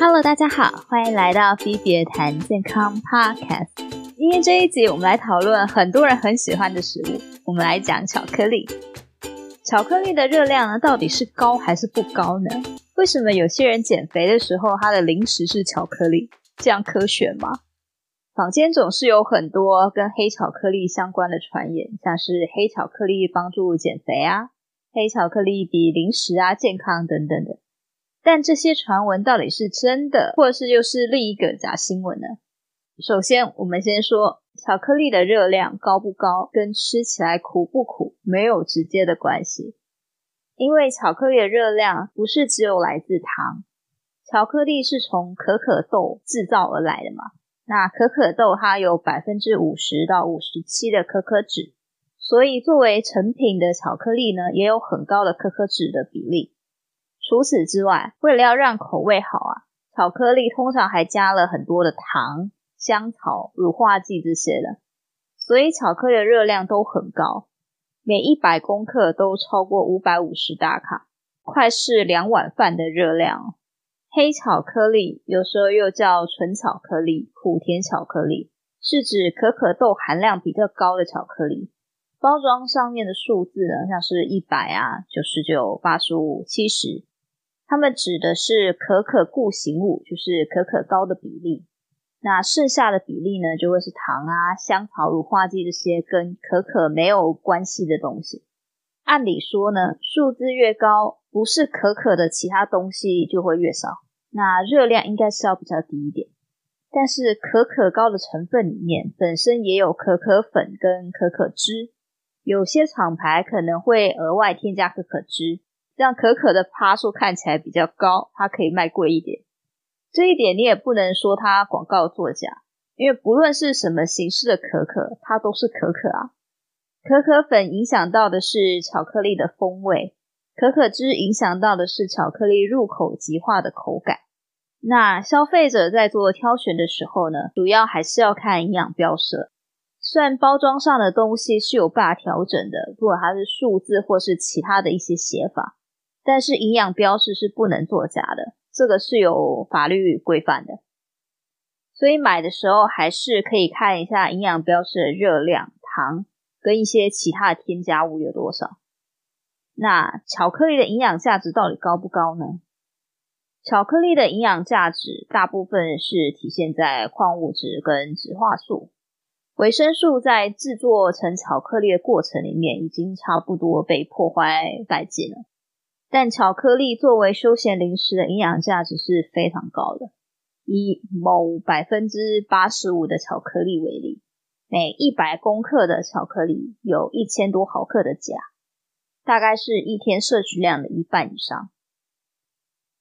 Hello，大家好，欢迎来到菲比谈健康 Podcast。今天这一集，我们来讨论很多人很喜欢的食物，我们来讲巧克力。巧克力的热量呢，到底是高还是不高呢？为什么有些人减肥的时候，他的零食是巧克力？这样科学吗？坊间总是有很多跟黑巧克力相关的传言，像是黑巧克力帮助减肥啊，黑巧克力比零食啊健康等等的。但这些传闻到底是真的，或是又是另一个假新闻呢？首先，我们先说巧克力的热量高不高，跟吃起来苦不苦没有直接的关系。因为巧克力的热量不是只有来自糖，巧克力是从可可豆制造而来的嘛。那可可豆它有百分之五十到五十七的可可脂，所以作为成品的巧克力呢，也有很高的可可脂的比例。除此之外，为了要让口味好啊，巧克力通常还加了很多的糖。香草、乳化剂这些的，所以巧克力的热量都很高，每一百公克都超过五百五十大卡，快是两碗饭的热量。黑巧克力有时候又叫纯巧克力、苦甜巧克力，是指可可豆含量比较高的巧克力。包装上面的数字呢，像是一百啊、九十九、八十五、七十，他们指的是可可固形物，就是可可膏的比例。那剩下的比例呢，就会是糖啊、香草、乳化剂这些跟可可没有关系的东西。按理说呢，数字越高，不是可可的其他东西就会越少，那热量应该是要比较低一点。但是可可膏的成分里面本身也有可可粉跟可可脂，有些厂牌可能会额外添加可可脂，让可可的趴数看起来比较高，它可以卖贵一点。这一点你也不能说它广告作假，因为不论是什么形式的可可，它都是可可啊。可可粉影响到的是巧克力的风味，可可汁影响到的是巧克力入口即化的口感。那消费者在做挑选的时候呢，主要还是要看营养标示。虽然包装上的东西是有办法调整的，不管它是数字或是其他的一些写法，但是营养标示是不能作假的。这个是有法律规范的，所以买的时候还是可以看一下营养标示的热量、糖跟一些其他的添加物有多少。那巧克力的营养价值到底高不高呢？巧克力的营养价值大部分是体现在矿物质跟植化素，维生素在制作成巧克力的过程里面已经差不多被破坏殆尽了。但巧克力作为休闲零食的营养价值是非常高的。以某百分之八十五的巧克力为例，每一百公克的巧克力有一千多毫克的钾，大概是一天摄取量的一半以上。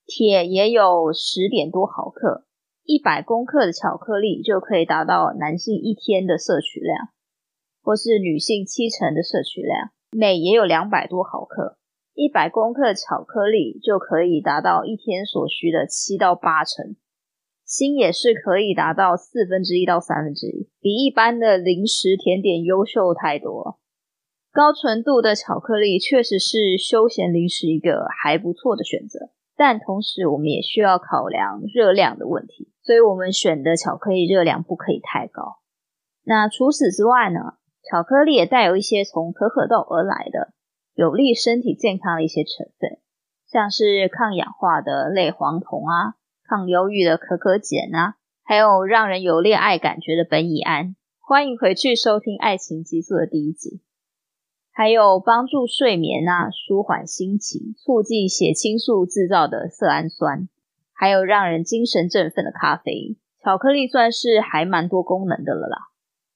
铁也有十点多毫克，一百公克的巧克力就可以达到男性一天的摄取量，或是女性七成的摄取量。镁也有两百多毫克。一百公克巧克力就可以达到一天所需的七到八成，锌也是可以达到四分之一到三分之一，比一般的零食甜点优秀太多。高纯度的巧克力确实是休闲零食一个还不错的选择，但同时我们也需要考量热量的问题，所以我们选的巧克力热量不可以太高。那除此之外呢，巧克力也带有一些从可可豆而来的。有利身体健康的一些成分，像是抗氧化的类黄酮啊，抗忧郁的可可碱啊，还有让人有恋爱感觉的苯乙胺。欢迎回去收听《爱情激素》的第一集。还有帮助睡眠啊，舒缓心情，促进血清素制造的色氨酸，还有让人精神振奋的咖啡。巧克力算是还蛮多功能的了啦。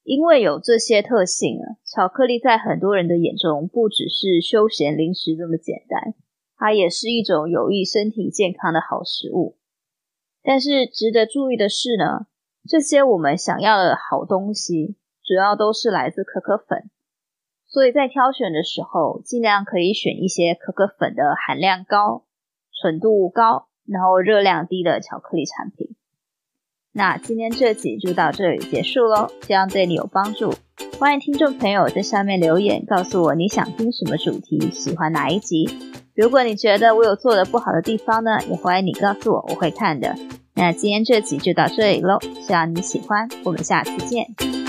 因为有这些特性啊，巧克力在很多人的眼中不只是休闲零食这么简单，它也是一种有益身体健康的好食物。但是值得注意的是呢，这些我们想要的好东西，主要都是来自可可粉，所以在挑选的时候，尽量可以选一些可可粉的含量高、纯度高，然后热量低的巧克力产品。那今天这集就到这里结束喽，希望对你有帮助。欢迎听众朋友在下面留言，告诉我你想听什么主题，喜欢哪一集。如果你觉得我有做的不好的地方呢，也欢迎你告诉我，我会看的。那今天这集就到这里喽，希望你喜欢，我们下次见。